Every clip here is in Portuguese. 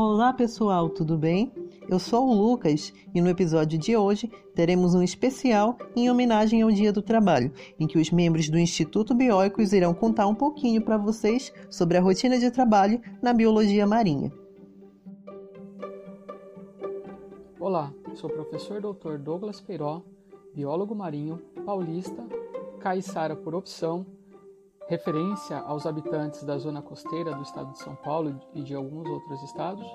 Olá pessoal, tudo bem? Eu sou o Lucas e no episódio de hoje teremos um especial em homenagem ao Dia do Trabalho, em que os membros do Instituto Bioicos irão contar um pouquinho para vocês sobre a rotina de trabalho na biologia marinha. Olá, sou o professor Dr. Douglas Peiró, biólogo marinho, paulista, caiçara por opção, referência aos habitantes da zona costeira do estado de São Paulo e de alguns outros estados,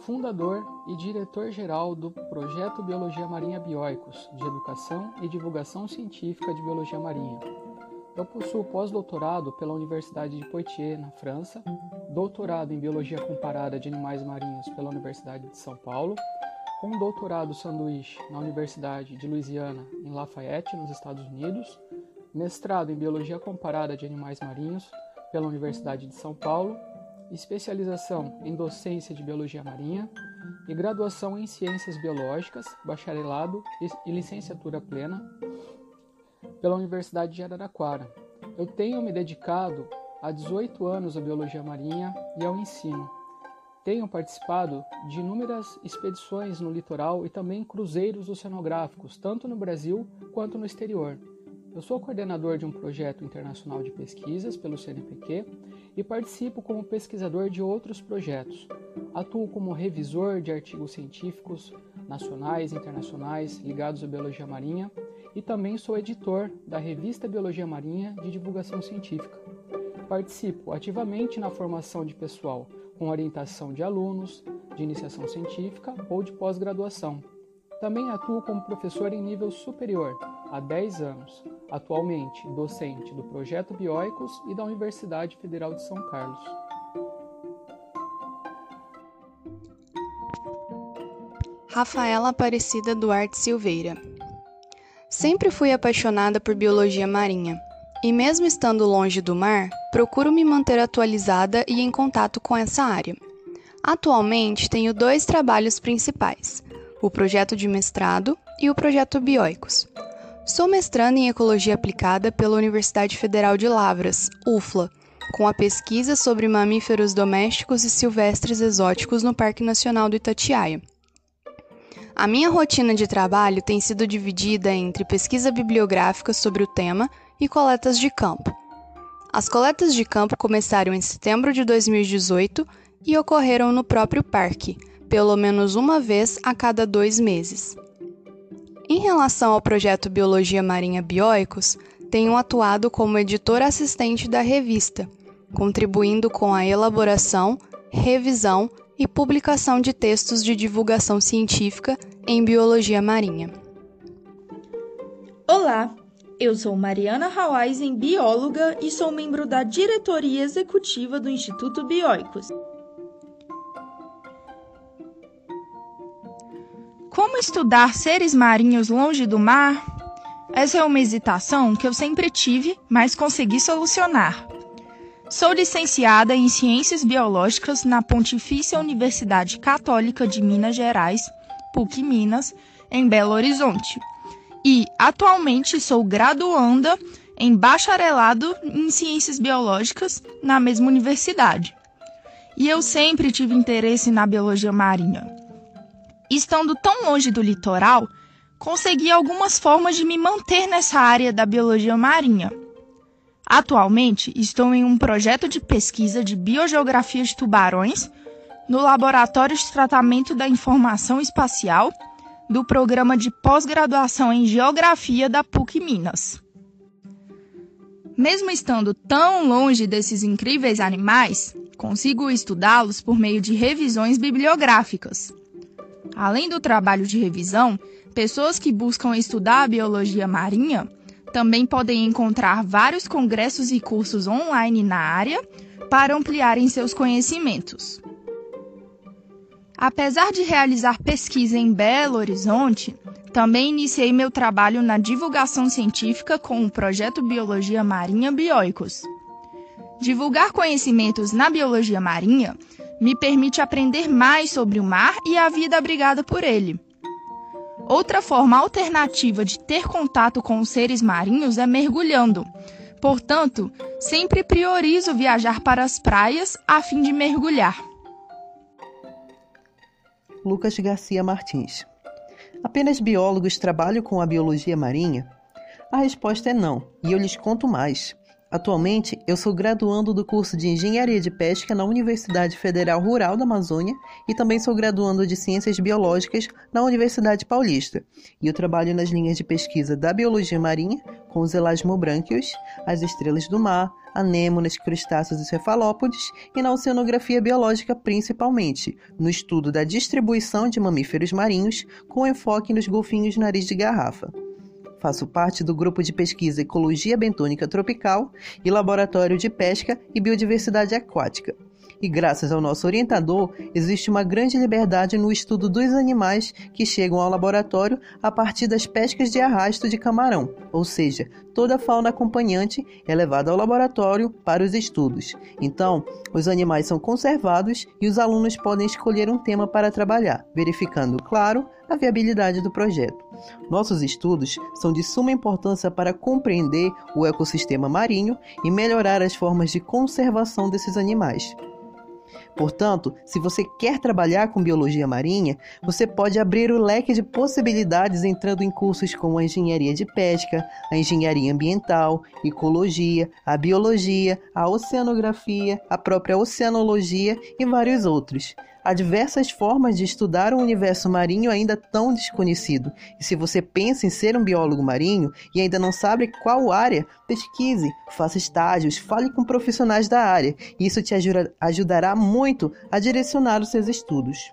fundador e diretor-geral do Projeto Biologia Marinha Bioicos, de Educação e Divulgação Científica de Biologia Marinha. Eu possuo pós-doutorado pela Universidade de Poitiers, na França, doutorado em Biologia Comparada de Animais Marinhos pela Universidade de São Paulo, com doutorado sanduíche na Universidade de Louisiana, em Lafayette, nos Estados Unidos, mestrado em Biologia Comparada de Animais Marinhos pela Universidade de São Paulo, especialização em Docência de Biologia Marinha e graduação em Ciências Biológicas, bacharelado e licenciatura plena pela Universidade de Araraquara. Eu tenho me dedicado há 18 anos à biologia marinha e ao ensino. Tenho participado de inúmeras expedições no litoral e também cruzeiros oceanográficos, tanto no Brasil quanto no exterior. Eu sou coordenador de um projeto internacional de pesquisas pelo CNPq e participo como pesquisador de outros projetos. Atuo como revisor de artigos científicos nacionais e internacionais ligados à biologia marinha e também sou editor da revista Biologia Marinha de divulgação científica. Participo ativamente na formação de pessoal, com orientação de alunos, de iniciação científica ou de pós-graduação. Também atuo como professor em nível superior há 10 anos, atualmente docente do Projeto Bioicos e da Universidade Federal de São Carlos. Rafaela Aparecida Duarte Silveira Sempre fui apaixonada por biologia marinha, e mesmo estando longe do mar, procuro me manter atualizada e em contato com essa área. Atualmente tenho dois trabalhos principais: o projeto de mestrado e o projeto Bioicos. Sou mestranda em Ecologia Aplicada pela Universidade Federal de Lavras, UFLA, com a pesquisa sobre mamíferos domésticos e silvestres exóticos no Parque Nacional do Itatiaia. A minha rotina de trabalho tem sido dividida entre pesquisa bibliográfica sobre o tema e coletas de campo. As coletas de campo começaram em setembro de 2018 e ocorreram no próprio parque, pelo menos uma vez a cada dois meses. Em relação ao projeto Biologia Marinha Bioicos, tenho atuado como editor assistente da revista, contribuindo com a elaboração, revisão e publicação de textos de divulgação científica em biologia marinha. Olá, eu sou Mariana Hawaisen, bióloga e sou membro da diretoria executiva do Instituto Bioicos. Como estudar seres marinhos longe do mar? Essa é uma hesitação que eu sempre tive, mas consegui solucionar. Sou licenciada em Ciências Biológicas na Pontifícia Universidade Católica de Minas Gerais, PUC Minas, em Belo Horizonte. E atualmente sou graduanda em bacharelado em Ciências Biológicas na mesma universidade. E eu sempre tive interesse na biologia marinha estando tão longe do litoral, consegui algumas formas de me manter nessa área da biologia marinha. Atualmente, estou em um projeto de pesquisa de biogeografia de tubarões no Laboratório de Tratamento da Informação Espacial do Programa de Pós-Graduação em Geografia da PUC Minas. Mesmo estando tão longe desses incríveis animais, consigo estudá-los por meio de revisões bibliográficas. Além do trabalho de revisão, pessoas que buscam estudar a biologia marinha também podem encontrar vários congressos e cursos online na área para ampliarem seus conhecimentos. Apesar de realizar pesquisa em Belo Horizonte, também iniciei meu trabalho na divulgação científica com o projeto Biologia Marinha Bioicos. Divulgar conhecimentos na biologia marinha me permite aprender mais sobre o mar e a vida abrigada por ele. Outra forma alternativa de ter contato com os seres marinhos é mergulhando. Portanto, sempre priorizo viajar para as praias a fim de mergulhar. Lucas Garcia Martins. Apenas biólogos trabalham com a biologia marinha? A resposta é não, e eu lhes conto mais. Atualmente, eu sou graduando do curso de Engenharia de Pesca na Universidade Federal Rural da Amazônia e também sou graduando de Ciências Biológicas na Universidade Paulista. E eu trabalho nas linhas de pesquisa da Biologia Marinha, com os elasmobrânquios, as estrelas do mar, anêmonas, crustáceos e cefalópodes, e na oceanografia biológica principalmente, no estudo da distribuição de mamíferos marinhos, com enfoque nos golfinhos nariz de garrafa. Faço parte do grupo de pesquisa Ecologia Bentônica Tropical e Laboratório de Pesca e Biodiversidade Aquática. E graças ao nosso orientador, existe uma grande liberdade no estudo dos animais que chegam ao laboratório a partir das pescas de arrasto de camarão, ou seja, toda a fauna acompanhante é levada ao laboratório para os estudos. Então, os animais são conservados e os alunos podem escolher um tema para trabalhar, verificando, claro, a viabilidade do projeto. Nossos estudos são de suma importância para compreender o ecossistema marinho e melhorar as formas de conservação desses animais. Portanto, se você quer trabalhar com biologia marinha, você pode abrir o leque de possibilidades entrando em cursos como a engenharia de pesca, a engenharia ambiental, ecologia, a biologia, a oceanografia, a própria oceanologia e vários outros. Há diversas formas de estudar o universo marinho ainda tão desconhecido. E se você pensa em ser um biólogo marinho e ainda não sabe qual área, pesquise, faça estágios, fale com profissionais da área. Isso te ajuda, ajudará muito a direcionar os seus estudos.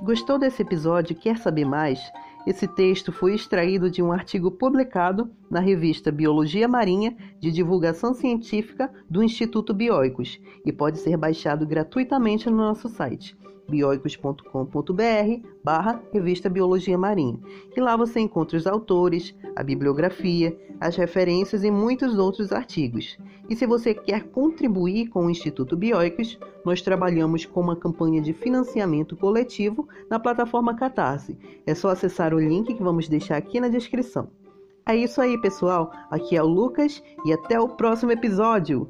Gostou desse episódio e quer saber mais? Esse texto foi extraído de um artigo publicado na revista Biologia Marinha de divulgação científica do Instituto Bioicos e pode ser baixado gratuitamente no nosso site bioicos.com.br barra Revista Biologia Marinha. E lá você encontra os autores, a bibliografia, as referências e muitos outros artigos. E se você quer contribuir com o Instituto Bioicos, nós trabalhamos com uma campanha de financiamento coletivo na plataforma Catarse. É só acessar o link que vamos deixar aqui na descrição. É isso aí, pessoal. Aqui é o Lucas e até o próximo episódio.